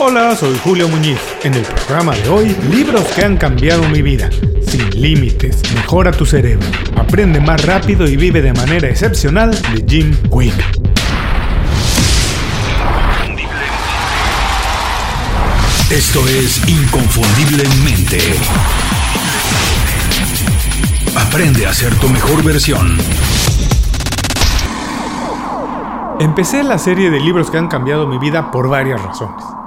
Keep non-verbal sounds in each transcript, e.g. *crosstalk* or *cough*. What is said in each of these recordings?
Hola, soy Julio Muñiz. En el programa de hoy, libros que han cambiado mi vida. Sin límites, mejora tu cerebro. Aprende más rápido y vive de manera excepcional de Jim Quick. Esto es Inconfundiblemente. Aprende a ser tu mejor versión. Empecé la serie de libros que han cambiado mi vida por varias razones.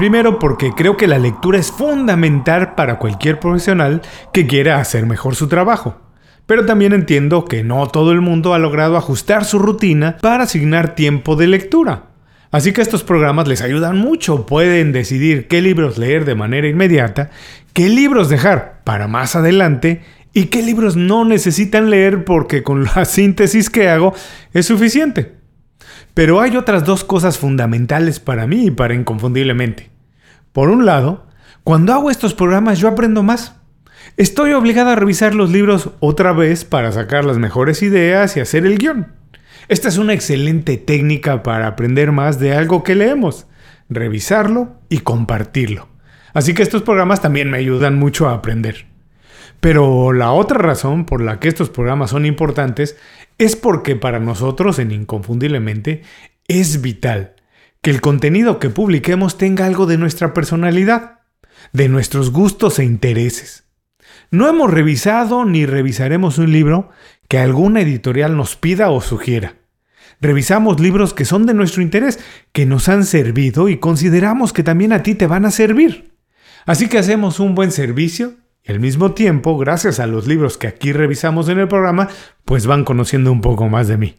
Primero porque creo que la lectura es fundamental para cualquier profesional que quiera hacer mejor su trabajo. Pero también entiendo que no todo el mundo ha logrado ajustar su rutina para asignar tiempo de lectura. Así que estos programas les ayudan mucho. Pueden decidir qué libros leer de manera inmediata, qué libros dejar para más adelante y qué libros no necesitan leer porque con la *laughs* síntesis que hago es suficiente. Pero hay otras dos cosas fundamentales para mí y para Inconfundiblemente. Por un lado, cuando hago estos programas yo aprendo más. Estoy obligado a revisar los libros otra vez para sacar las mejores ideas y hacer el guion. Esta es una excelente técnica para aprender más de algo que leemos, revisarlo y compartirlo. Así que estos programas también me ayudan mucho a aprender. Pero la otra razón por la que estos programas son importantes es porque para nosotros en Inconfundiblemente es vital que el contenido que publiquemos tenga algo de nuestra personalidad, de nuestros gustos e intereses. No hemos revisado ni revisaremos un libro que alguna editorial nos pida o sugiera. Revisamos libros que son de nuestro interés, que nos han servido y consideramos que también a ti te van a servir. Así que hacemos un buen servicio y al mismo tiempo, gracias a los libros que aquí revisamos en el programa, pues van conociendo un poco más de mí.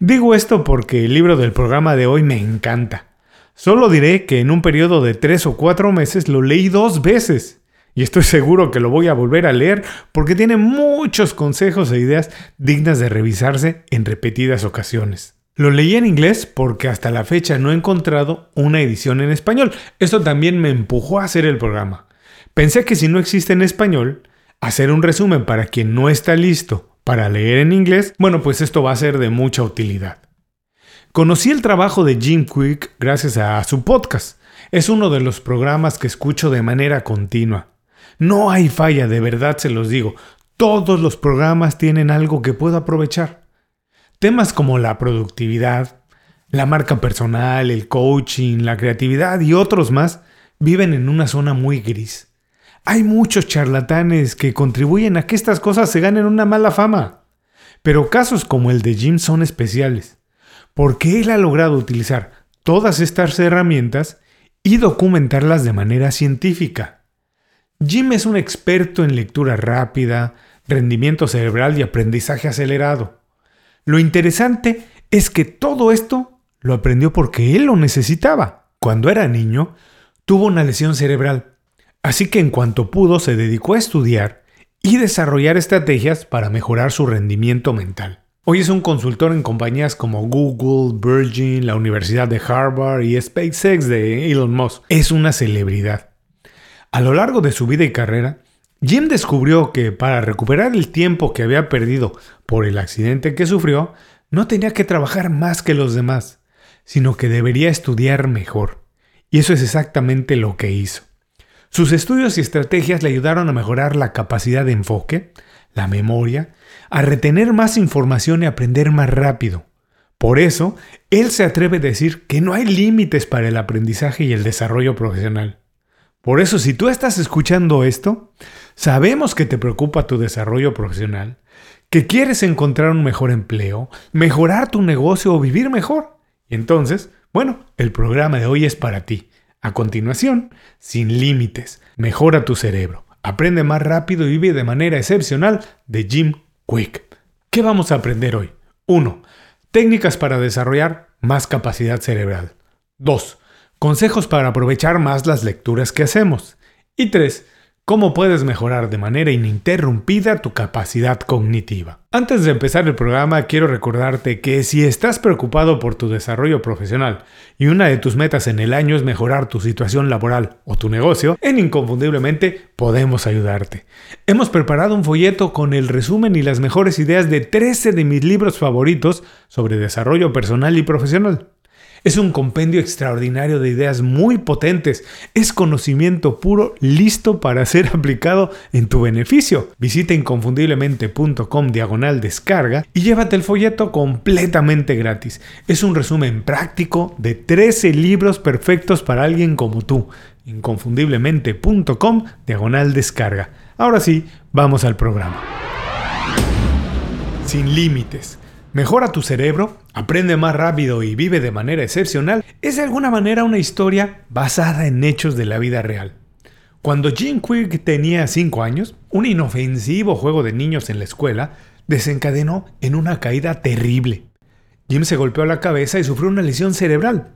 Digo esto porque el libro del programa de hoy me encanta. Solo diré que en un periodo de tres o cuatro meses lo leí dos veces. Y estoy seguro que lo voy a volver a leer porque tiene muchos consejos e ideas dignas de revisarse en repetidas ocasiones. Lo leí en inglés porque hasta la fecha no he encontrado una edición en español. Esto también me empujó a hacer el programa. Pensé que si no existe en español, hacer un resumen para quien no está listo para leer en inglés, bueno, pues esto va a ser de mucha utilidad. Conocí el trabajo de Jim Quick gracias a su podcast. Es uno de los programas que escucho de manera continua. No hay falla, de verdad se los digo. Todos los programas tienen algo que puedo aprovechar. Temas como la productividad, la marca personal, el coaching, la creatividad y otros más viven en una zona muy gris. Hay muchos charlatanes que contribuyen a que estas cosas se ganen una mala fama. Pero casos como el de Jim son especiales, porque él ha logrado utilizar todas estas herramientas y documentarlas de manera científica. Jim es un experto en lectura rápida, rendimiento cerebral y aprendizaje acelerado. Lo interesante es que todo esto lo aprendió porque él lo necesitaba. Cuando era niño, tuvo una lesión cerebral Así que en cuanto pudo se dedicó a estudiar y desarrollar estrategias para mejorar su rendimiento mental. Hoy es un consultor en compañías como Google, Virgin, la Universidad de Harvard y SpaceX de Elon Musk. Es una celebridad. A lo largo de su vida y carrera, Jim descubrió que para recuperar el tiempo que había perdido por el accidente que sufrió, no tenía que trabajar más que los demás, sino que debería estudiar mejor. Y eso es exactamente lo que hizo. Sus estudios y estrategias le ayudaron a mejorar la capacidad de enfoque, la memoria, a retener más información y aprender más rápido. Por eso, él se atreve a decir que no hay límites para el aprendizaje y el desarrollo profesional. Por eso, si tú estás escuchando esto, sabemos que te preocupa tu desarrollo profesional, que quieres encontrar un mejor empleo, mejorar tu negocio o vivir mejor. Y entonces, bueno, el programa de hoy es para ti. A continuación, sin límites, mejora tu cerebro, aprende más rápido y vive de manera excepcional de Jim Quick. ¿Qué vamos a aprender hoy? 1. Técnicas para desarrollar más capacidad cerebral. 2. Consejos para aprovechar más las lecturas que hacemos. Y 3 cómo puedes mejorar de manera ininterrumpida tu capacidad cognitiva. Antes de empezar el programa, quiero recordarte que si estás preocupado por tu desarrollo profesional y una de tus metas en el año es mejorar tu situación laboral o tu negocio, en Inconfundiblemente podemos ayudarte. Hemos preparado un folleto con el resumen y las mejores ideas de 13 de mis libros favoritos sobre desarrollo personal y profesional. Es un compendio extraordinario de ideas muy potentes. Es conocimiento puro listo para ser aplicado en tu beneficio. Visita inconfundiblemente.com diagonal descarga y llévate el folleto completamente gratis. Es un resumen práctico de 13 libros perfectos para alguien como tú. inconfundiblemente.com diagonal descarga. Ahora sí, vamos al programa. Sin límites Mejora tu cerebro, aprende más rápido y vive de manera excepcional es de alguna manera una historia basada en hechos de la vida real. Cuando Jim Quick tenía 5 años, un inofensivo juego de niños en la escuela desencadenó en una caída terrible. Jim se golpeó la cabeza y sufrió una lesión cerebral.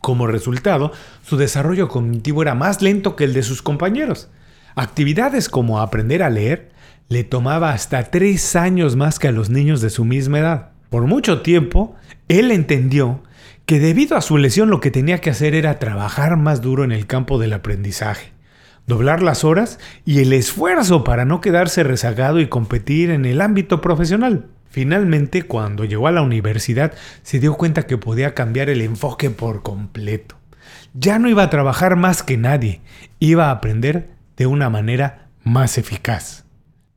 Como resultado, su desarrollo cognitivo era más lento que el de sus compañeros. Actividades como aprender a leer le tomaba hasta 3 años más que a los niños de su misma edad. Por mucho tiempo, él entendió que debido a su lesión lo que tenía que hacer era trabajar más duro en el campo del aprendizaje, doblar las horas y el esfuerzo para no quedarse rezagado y competir en el ámbito profesional. Finalmente, cuando llegó a la universidad, se dio cuenta que podía cambiar el enfoque por completo. Ya no iba a trabajar más que nadie, iba a aprender de una manera más eficaz.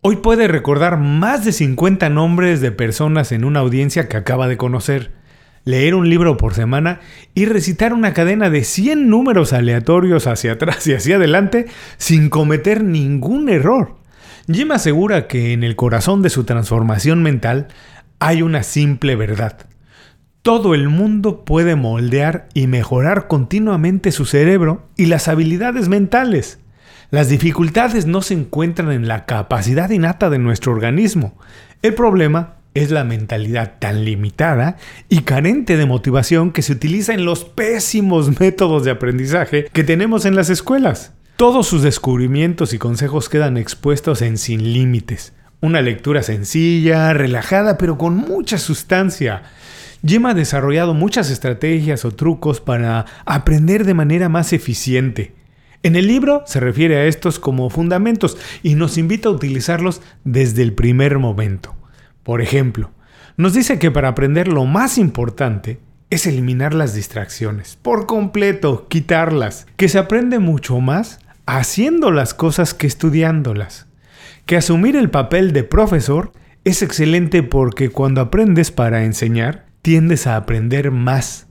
Hoy puede recordar más de 50 nombres de personas en una audiencia que acaba de conocer, leer un libro por semana y recitar una cadena de 100 números aleatorios hacia atrás y hacia adelante sin cometer ningún error. Jim asegura que en el corazón de su transformación mental hay una simple verdad. Todo el mundo puede moldear y mejorar continuamente su cerebro y las habilidades mentales. Las dificultades no se encuentran en la capacidad innata de nuestro organismo. El problema es la mentalidad tan limitada y carente de motivación que se utiliza en los pésimos *laughs* métodos de aprendizaje que tenemos en las escuelas. Todos sus descubrimientos y consejos quedan expuestos en Sin Límites. Una lectura sencilla, relajada, pero con mucha sustancia. Jim ha desarrollado muchas estrategias o trucos para aprender de manera más eficiente. En el libro se refiere a estos como fundamentos y nos invita a utilizarlos desde el primer momento. Por ejemplo, nos dice que para aprender lo más importante es eliminar las distracciones, por completo, quitarlas, que se aprende mucho más haciendo las cosas que estudiándolas, que asumir el papel de profesor es excelente porque cuando aprendes para enseñar, tiendes a aprender más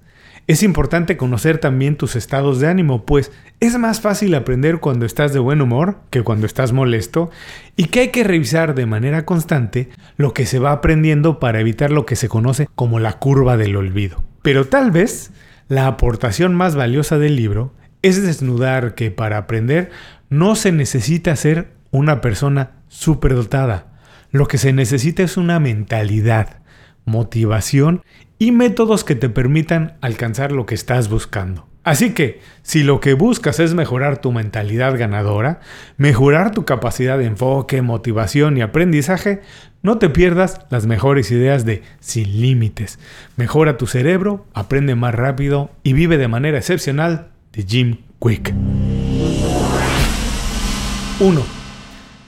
es importante conocer también tus estados de ánimo, pues es más fácil aprender cuando estás de buen humor que cuando estás molesto y que hay que revisar de manera constante lo que se va aprendiendo para evitar lo que se conoce como la curva del olvido. Pero tal vez la aportación más valiosa del libro es desnudar que para aprender no se necesita ser una persona superdotada. Lo que se necesita es una mentalidad, motivación y métodos que te permitan alcanzar lo que estás buscando. Así que, si lo que buscas es mejorar tu mentalidad ganadora, mejorar tu capacidad de enfoque, motivación y aprendizaje, no te pierdas las mejores ideas de Sin Límites. Mejora tu cerebro, aprende más rápido y vive de manera excepcional de Jim Quick. 1.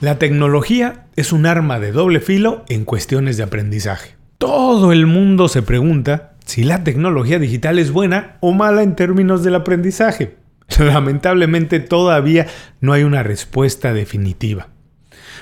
La tecnología es un arma de doble filo en cuestiones de aprendizaje. Todo el mundo se pregunta si la tecnología digital es buena o mala en términos del aprendizaje. *laughs* Lamentablemente todavía no hay una respuesta definitiva.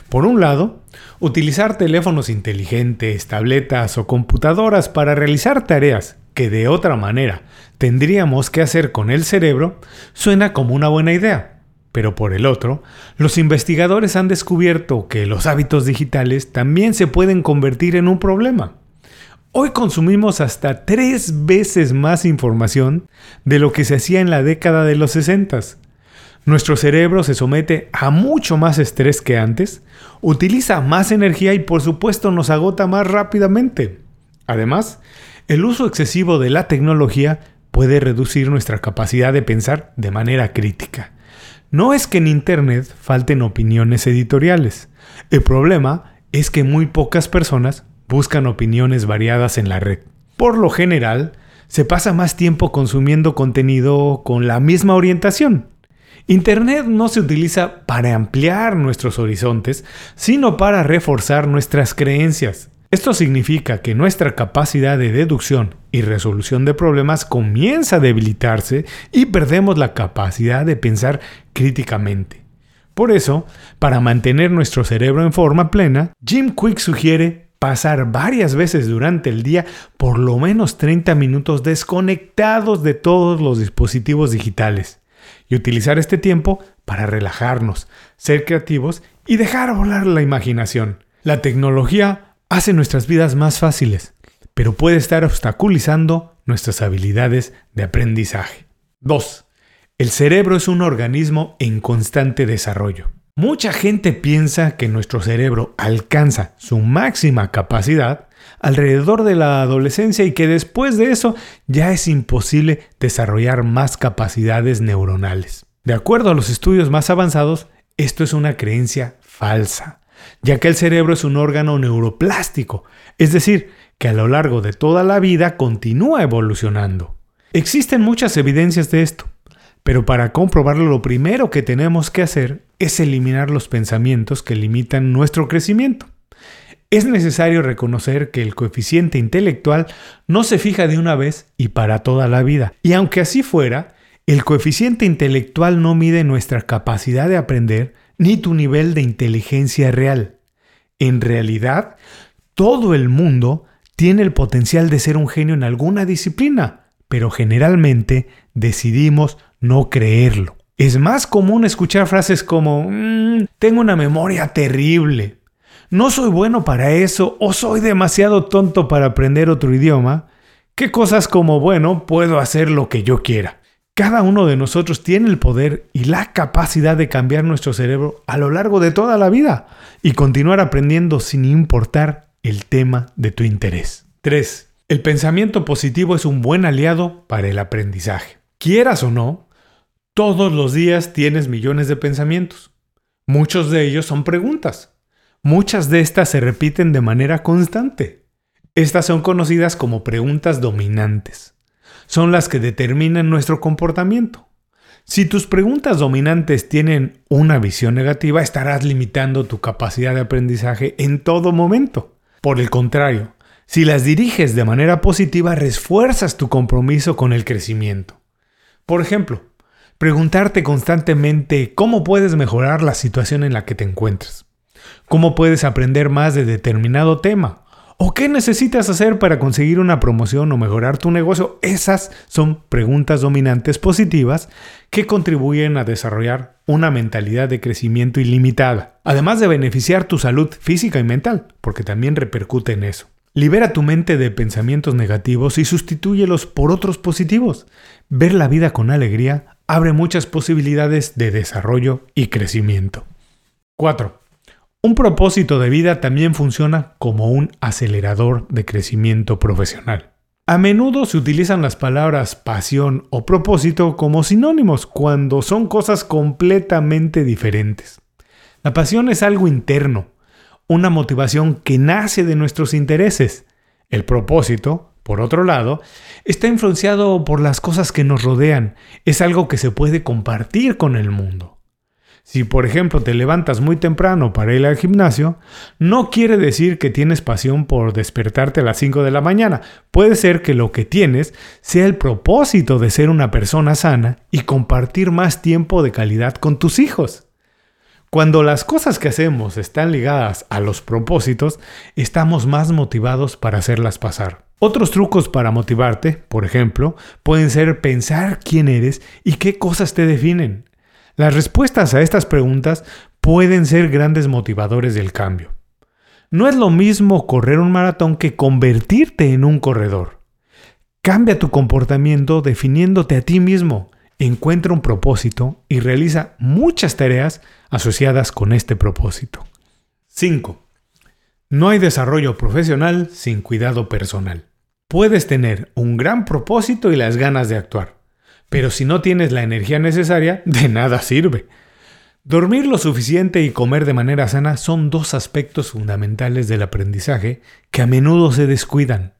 Por un lado, utilizar teléfonos inteligentes, tabletas o computadoras para realizar tareas que de otra manera tendríamos que hacer con el cerebro suena como una buena idea. Pero por el otro, los investigadores han descubierto que los hábitos digitales también se pueden convertir en un problema. Hoy consumimos hasta tres veces más información de lo que se hacía en la década de los 60. Nuestro cerebro se somete a mucho más estrés que antes, utiliza más energía y por supuesto nos agota más rápidamente. Además, el uso excesivo de la tecnología puede reducir nuestra capacidad de pensar de manera crítica. No es que en Internet falten opiniones editoriales. El problema es que muy pocas personas buscan opiniones variadas en la red. Por lo general, se pasa más tiempo consumiendo contenido con la misma orientación. Internet no se utiliza para ampliar nuestros horizontes, sino para reforzar nuestras creencias. Esto significa que nuestra capacidad de deducción y resolución de problemas comienza a debilitarse y perdemos la capacidad de pensar críticamente. Por eso, para mantener nuestro cerebro en forma plena, Jim Quick sugiere pasar varias veces durante el día por lo menos 30 minutos desconectados de todos los dispositivos digitales y utilizar este tiempo para relajarnos, ser creativos y dejar volar la imaginación. La tecnología hace nuestras vidas más fáciles, pero puede estar obstaculizando nuestras habilidades de aprendizaje. 2. El cerebro es un organismo en constante desarrollo. Mucha gente piensa que nuestro cerebro alcanza su máxima capacidad alrededor de la adolescencia y que después de eso ya es imposible desarrollar más capacidades neuronales. De acuerdo a los estudios más avanzados, esto es una creencia falsa, ya que el cerebro es un órgano neuroplástico, es decir, que a lo largo de toda la vida continúa evolucionando. Existen muchas evidencias de esto. Pero para comprobarlo lo primero que tenemos que hacer es eliminar los pensamientos que limitan nuestro crecimiento. Es necesario reconocer que el coeficiente intelectual no se fija de una vez y para toda la vida. Y aunque así fuera, el coeficiente intelectual no mide nuestra capacidad de aprender ni tu nivel de inteligencia real. En realidad, todo el mundo tiene el potencial de ser un genio en alguna disciplina, pero generalmente decidimos no creerlo. Es más común escuchar frases como, mm, tengo una memoria terrible, no soy bueno para eso o soy demasiado tonto para aprender otro idioma, que cosas como, bueno, puedo hacer lo que yo quiera. Cada uno de nosotros tiene el poder y la capacidad de cambiar nuestro cerebro a lo largo de toda la vida y continuar aprendiendo sin importar el tema de tu interés. 3. El pensamiento positivo es un buen aliado para el aprendizaje. Quieras o no, todos los días tienes millones de pensamientos. Muchos de ellos son preguntas. Muchas de estas se repiten de manera constante. Estas son conocidas como preguntas dominantes. Son las que determinan nuestro comportamiento. Si tus preguntas dominantes tienen una visión negativa, estarás limitando tu capacidad de aprendizaje en todo momento. Por el contrario, si las diriges de manera positiva, refuerzas tu compromiso con el crecimiento. Por ejemplo, Preguntarte constantemente cómo puedes mejorar la situación en la que te encuentras. ¿Cómo puedes aprender más de determinado tema? ¿O qué necesitas hacer para conseguir una promoción o mejorar tu negocio? Esas son preguntas dominantes positivas que contribuyen a desarrollar una mentalidad de crecimiento ilimitada, además de beneficiar tu salud física y mental, porque también repercute en eso. Libera tu mente de pensamientos negativos y sustitúyelos por otros positivos. Ver la vida con alegría abre muchas posibilidades de desarrollo y crecimiento. 4. Un propósito de vida también funciona como un acelerador de crecimiento profesional. A menudo se utilizan las palabras pasión o propósito como sinónimos cuando son cosas completamente diferentes. La pasión es algo interno, una motivación que nace de nuestros intereses. El propósito por otro lado, está influenciado por las cosas que nos rodean. Es algo que se puede compartir con el mundo. Si por ejemplo te levantas muy temprano para ir al gimnasio, no quiere decir que tienes pasión por despertarte a las 5 de la mañana. Puede ser que lo que tienes sea el propósito de ser una persona sana y compartir más tiempo de calidad con tus hijos. Cuando las cosas que hacemos están ligadas a los propósitos, estamos más motivados para hacerlas pasar. Otros trucos para motivarte, por ejemplo, pueden ser pensar quién eres y qué cosas te definen. Las respuestas a estas preguntas pueden ser grandes motivadores del cambio. No es lo mismo correr un maratón que convertirte en un corredor. Cambia tu comportamiento definiéndote a ti mismo, encuentra un propósito y realiza muchas tareas asociadas con este propósito. 5. No hay desarrollo profesional sin cuidado personal. Puedes tener un gran propósito y las ganas de actuar, pero si no tienes la energía necesaria, *laughs* de nada sirve. Dormir lo suficiente y comer de manera sana son dos aspectos fundamentales del aprendizaje que a menudo se descuidan.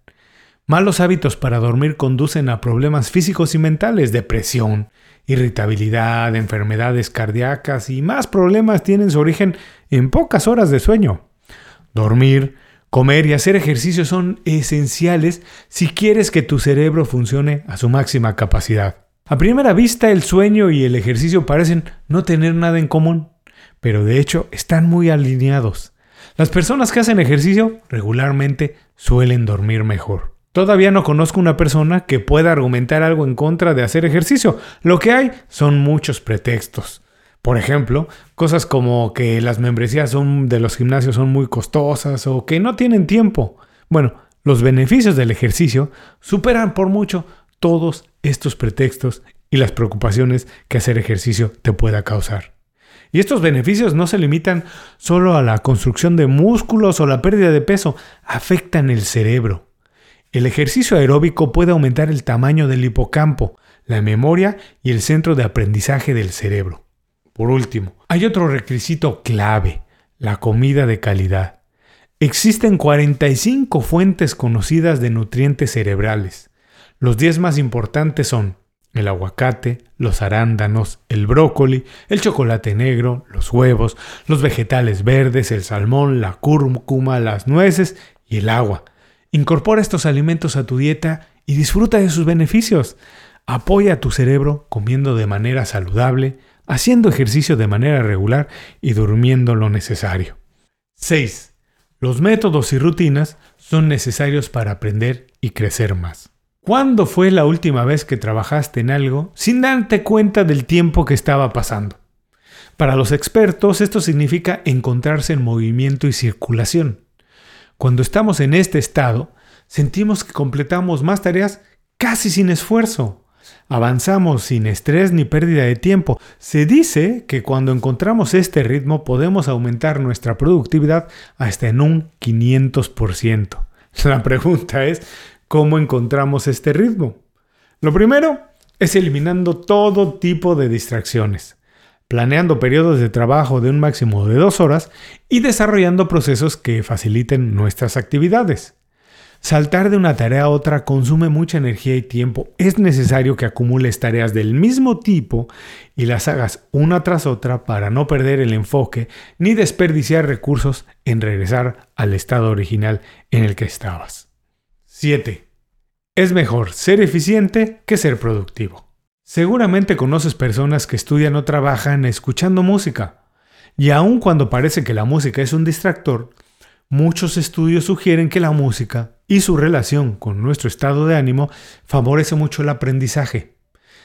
Malos hábitos para dormir conducen a problemas físicos y mentales, depresión, irritabilidad, enfermedades cardíacas y más problemas tienen su origen en pocas horas de sueño. Dormir, Comer y hacer ejercicio son esenciales si quieres que tu cerebro funcione a su máxima capacidad. A primera vista el sueño y el ejercicio parecen no tener nada en común, pero de hecho están muy alineados. Las personas que hacen ejercicio regularmente suelen dormir mejor. Todavía no conozco una persona que pueda argumentar algo en contra de hacer ejercicio. Lo que hay son muchos pretextos. Por ejemplo, cosas como que las membresías de los gimnasios son muy costosas o que no tienen tiempo. Bueno, los beneficios del ejercicio superan por mucho todos estos pretextos y las preocupaciones que hacer ejercicio te pueda causar. Y estos beneficios no se limitan solo a la construcción de músculos o la pérdida de peso, afectan el cerebro. El ejercicio aeróbico puede aumentar el tamaño del hipocampo, la memoria y el centro de aprendizaje del cerebro. Por último, hay otro requisito clave, la comida de calidad. Existen 45 fuentes conocidas de nutrientes cerebrales. Los 10 más importantes son el aguacate, los arándanos, el brócoli, el chocolate negro, los huevos, los vegetales verdes, el salmón, la cúrcuma, las nueces y el agua. Incorpora estos alimentos a tu dieta y disfruta de sus beneficios. Apoya a tu cerebro comiendo de manera saludable, haciendo ejercicio de manera regular y durmiendo lo necesario. 6. Los métodos y rutinas son necesarios para aprender y crecer más. ¿Cuándo fue la última vez que trabajaste en algo sin darte cuenta del tiempo que estaba pasando? Para los expertos esto significa encontrarse en movimiento y circulación. Cuando estamos en este estado, sentimos que completamos más tareas casi sin esfuerzo. Avanzamos sin estrés ni pérdida de tiempo. Se dice que cuando encontramos este ritmo podemos aumentar nuestra productividad hasta en un 500%. *laughs* La pregunta es, ¿Cómo encontramos este ritmo? Lo primero es eliminando todo tipo de distracciones, planeando periodos de trabajo de un máximo de dos horas y desarrollando procesos que faciliten nuestras actividades. Saltar de una tarea a otra consume mucha energía y tiempo. Es necesario que acumules tareas del mismo tipo y las hagas una tras otra para no perder el enfoque ni desperdiciar recursos en regresar al estado original en el que estabas. 7. Es mejor ser eficiente que ser productivo. Seguramente conoces personas que estudian o trabajan escuchando música. Y aun cuando parece que la música es un distractor, muchos estudios sugieren que la música y su relación con nuestro estado de ánimo favorece mucho el aprendizaje.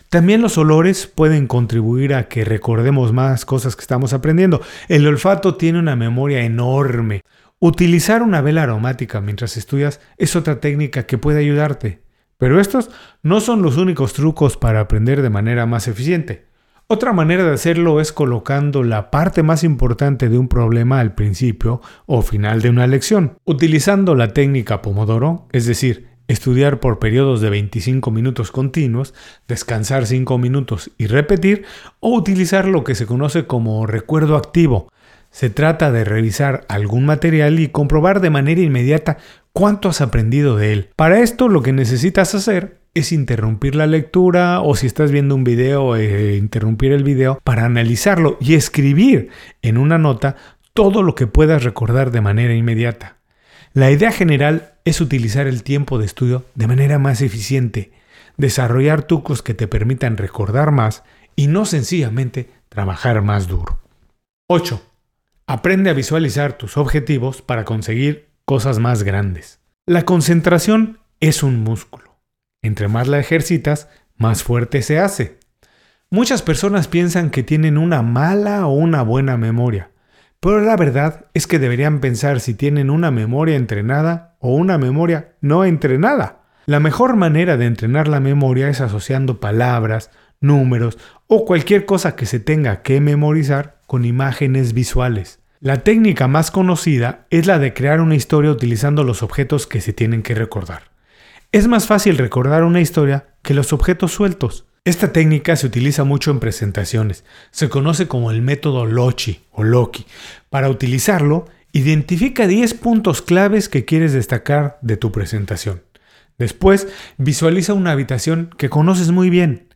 También los olores pueden contribuir a que recordemos más cosas que estamos aprendiendo. El olfato tiene una memoria enorme. Utilizar una vela aromática mientras estudias es otra técnica que puede ayudarte, pero estos no son los únicos trucos para aprender de manera más eficiente. Otra manera de hacerlo es colocando la parte más importante de un problema al principio o final de una lección, utilizando la técnica Pomodoro, es decir, estudiar por periodos de 25 minutos continuos, descansar 5 minutos y repetir, o utilizar lo que se conoce como recuerdo activo, se trata de revisar algún material y comprobar de manera inmediata cuánto has aprendido de él. Para esto lo que necesitas hacer es interrumpir la lectura o si estás viendo un video, eh, interrumpir el video para analizarlo y escribir en una nota todo lo que puedas recordar de manera inmediata. La idea general es utilizar el tiempo de estudio de manera más eficiente, desarrollar trucos que te permitan recordar más y no sencillamente trabajar más duro. 8. Aprende a visualizar tus objetivos para conseguir cosas más grandes. La concentración es un músculo. Entre más la ejercitas, más fuerte se hace. Muchas personas piensan que tienen una mala o una buena memoria, pero la verdad es que deberían pensar si tienen una memoria entrenada o una memoria no entrenada. La mejor manera de entrenar la memoria es asociando palabras, números o cualquier cosa que se tenga que memorizar con imágenes visuales. La técnica más conocida es la de crear una historia utilizando los objetos que se tienen que recordar. Es más fácil recordar una historia que los objetos sueltos. Esta técnica se utiliza mucho en presentaciones. Se conoce como el método Lochi o Loki. Para utilizarlo, identifica 10 puntos claves que quieres destacar de tu presentación. Después, visualiza una habitación que conoces muy bien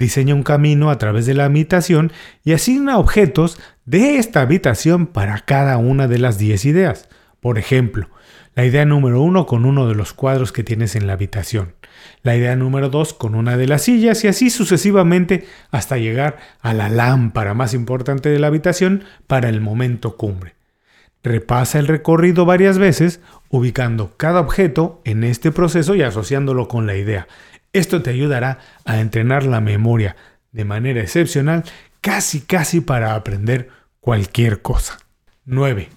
diseña un camino a través de la habitación y asigna objetos de esta habitación para cada una de las 10 ideas. Por ejemplo, La idea número uno con uno de los cuadros que tienes en la habitación. La idea número dos con una de las sillas y así sucesivamente hasta llegar a la lámpara más importante de la habitación para el momento cumbre. Repasa el recorrido varias veces, ubicando cada objeto en este proceso y asociándolo con la idea. Esto te ayudará a entrenar la memoria de manera excepcional, casi casi para aprender cualquier cosa. 9.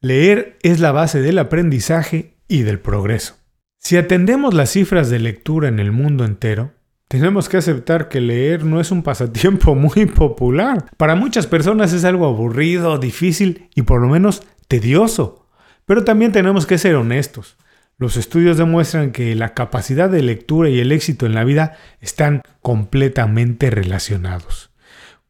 Leer es la base del aprendizaje y del progreso. Si atendemos las cifras de lectura en el mundo entero, tenemos que aceptar que leer no es un pasatiempo *laughs* muy popular. Para muchas personas es algo aburrido, difícil y por lo menos tedioso. Pero también tenemos que ser honestos. Los estudios demuestran que la capacidad de lectura y el éxito en la vida están completamente relacionados.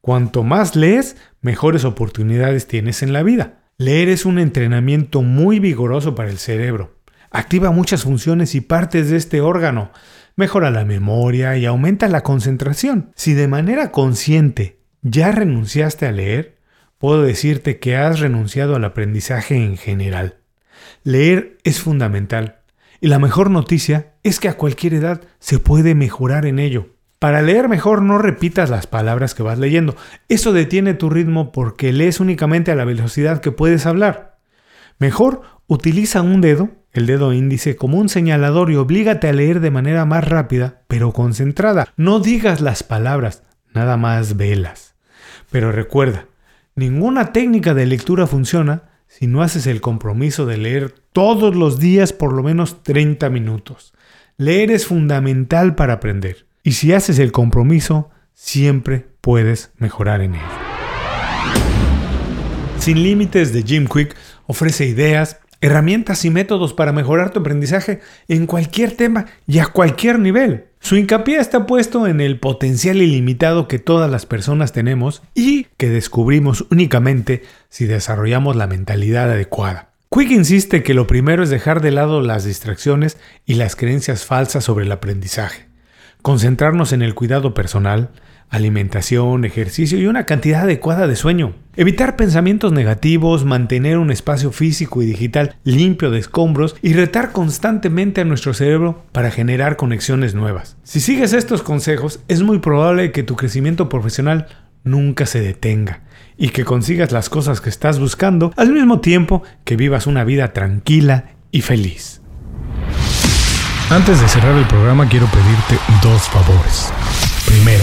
Cuanto más lees, mejores oportunidades tienes en la vida. Leer es un entrenamiento muy vigoroso para el cerebro. Activa muchas funciones y partes de este órgano, mejora la memoria y aumenta la concentración. Si de manera consciente ya renunciaste a leer, puedo decirte que has renunciado al aprendizaje en general. Leer es fundamental y la mejor noticia es que a cualquier edad se puede mejorar en ello. Para leer mejor no repitas las palabras que vas leyendo. Eso detiene tu ritmo porque lees únicamente a la velocidad que puedes hablar. Mejor utiliza un dedo, el dedo índice, como un señalador y oblígate a leer de manera más rápida, pero concentrada. No digas las palabras, nada más velas. Pero recuerda, Ninguna técnica de lectura funciona si no haces el compromiso de leer todos los días por lo menos 30 minutos. Leer es fundamental para aprender. Y si haces el compromiso, siempre puedes mejorar en él. Sin Límites de Jim Quick ofrece ideas, herramientas y métodos para mejorar tu aprendizaje en cualquier tema y a cualquier nivel. Su hincapié está puesto en el potencial ilimitado que todas las personas tenemos y que descubrimos únicamente si desarrollamos la mentalidad adecuada. Quick insiste que lo primero es dejar de lado las distracciones y las creencias falsas sobre el aprendizaje, concentrarnos en el cuidado personal, alimentación, ejercicio y una cantidad adecuada de sueño. Evitar pensamientos negativos, mantener un espacio físico y digital limpio de escombros y retar constantemente a nuestro cerebro para generar conexiones nuevas. Si sigues estos consejos, es muy probable que tu crecimiento profesional nunca se detenga y que consigas las cosas que estás buscando al mismo tiempo que vivas una vida tranquila y feliz. Antes de cerrar el programa quiero pedirte dos favores. Primero,